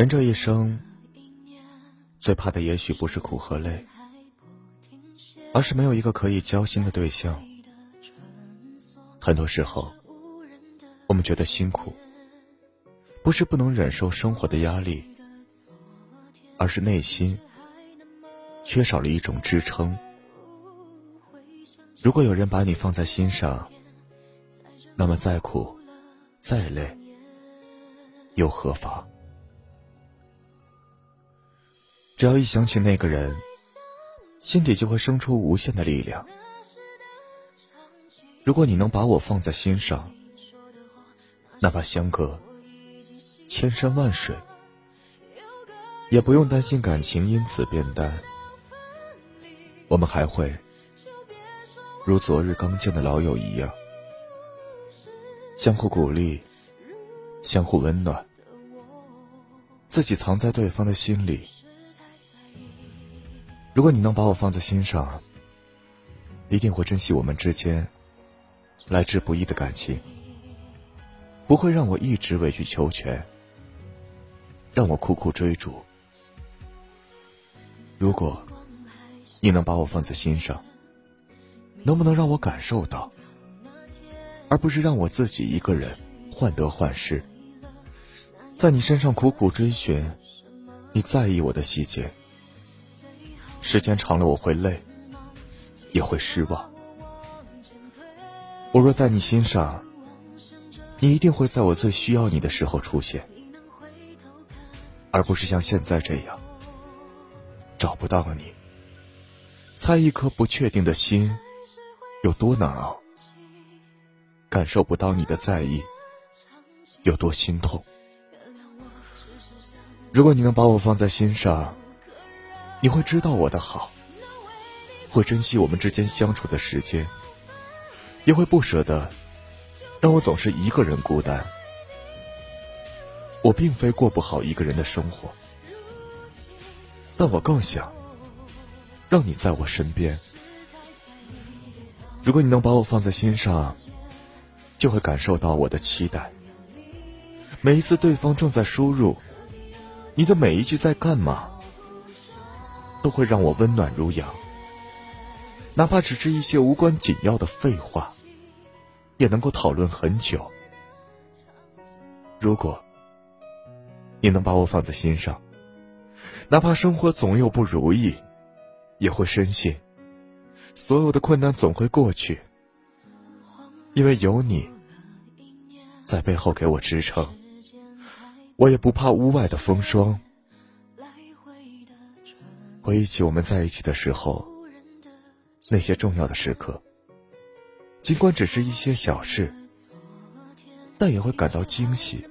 人这一生，最怕的也许不是苦和累，而是没有一个可以交心的对象。很多时候，我们觉得辛苦，不是不能忍受生活的压力，而是内心缺少了一种支撑。如果有人把你放在心上，那么再苦、再累，又何妨？只要一想起那个人，心底就会生出无限的力量。如果你能把我放在心上，哪怕相隔千山万水，也不用担心感情因此变淡。我们还会如昨日刚见的老友一样，相互鼓励，相互温暖，自己藏在对方的心里。如果你能把我放在心上，一定会珍惜我们之间来之不易的感情，不会让我一直委曲求全，让我苦苦追逐。如果你能把我放在心上，能不能让我感受到，而不是让我自己一个人患得患失，在你身上苦苦追寻你在意我的细节。时间长了，我会累，也会失望。我若在你心上，你一定会在我最需要你的时候出现，而不是像现在这样，找不到你。猜一颗不确定的心有多难熬，感受不到你的在意有多心痛。如果你能把我放在心上。你会知道我的好，会珍惜我们之间相处的时间，也会不舍得让我总是一个人孤单。我并非过不好一个人的生活，但我更想让你在我身边。如果你能把我放在心上，就会感受到我的期待。每一次对方正在输入，你的每一句在干嘛？都会让我温暖如阳，哪怕只是一些无关紧要的废话，也能够讨论很久。如果你能把我放在心上，哪怕生活总有不如意，也会深信所有的困难总会过去，因为有你在背后给我支撑，我也不怕屋外的风霜。回忆起我们在一起的时候，那些重要的时刻，尽管只是一些小事，但也会感到惊喜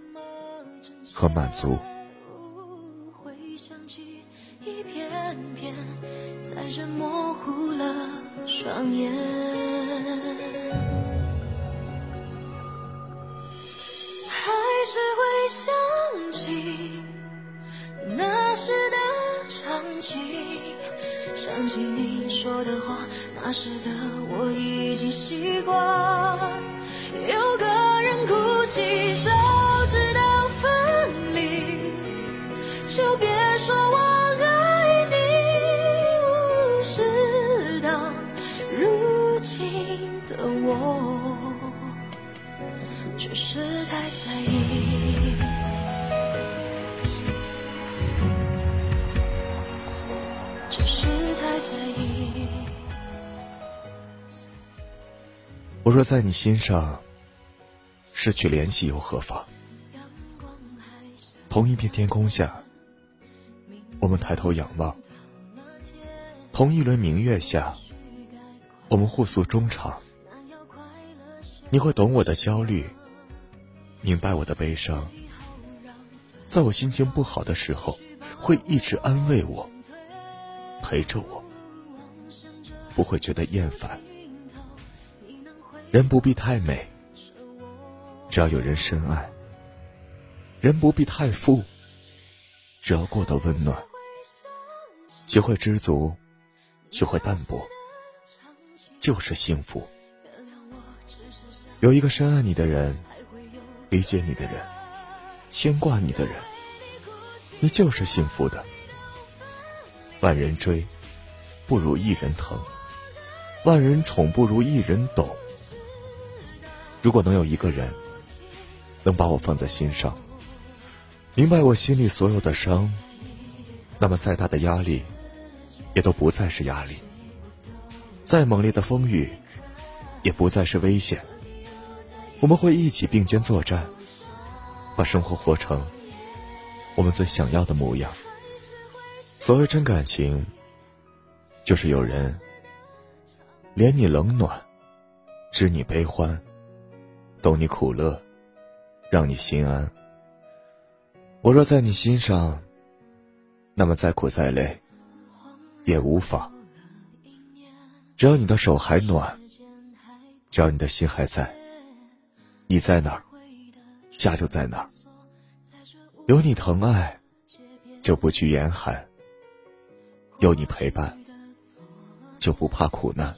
和满足。模糊了双眼起，想起你说的话，那时的我已经习惯。有个人哭泣，早知道分离，就别说我爱你。无视到如今的我，只是太只是太在意我若在你心上，失去联系又何妨？同一片天空下，我们抬头仰望；同一轮明月下，我们互诉衷肠。你会懂我的焦虑，明白我的悲伤，在我心情不好的时候，会一直安慰我，陪着我，不会觉得厌烦。人不必太美，只要有人深爱；人不必太富，只要过得温暖。学会知足，学会淡泊，就是幸福。有一个深爱你的人，理解你的人，牵挂你的人，你就是幸福的。万人追，不如一人疼；万人宠，不如一人懂。如果能有一个人，能把我放在心上，明白我心里所有的伤，那么再大的压力，也都不再是压力；再猛烈的风雨，也不再是危险。我们会一起并肩作战，把生活活成我们最想要的模样。所谓真感情，就是有人怜你冷暖，知你悲欢，懂你苦乐，让你心安。我若在你心上，那么再苦再累也无妨。只要你的手还暖，只要你的心还在。你在哪儿，家就在哪儿。有你疼爱，就不惧严寒；有你陪伴，就不怕苦难。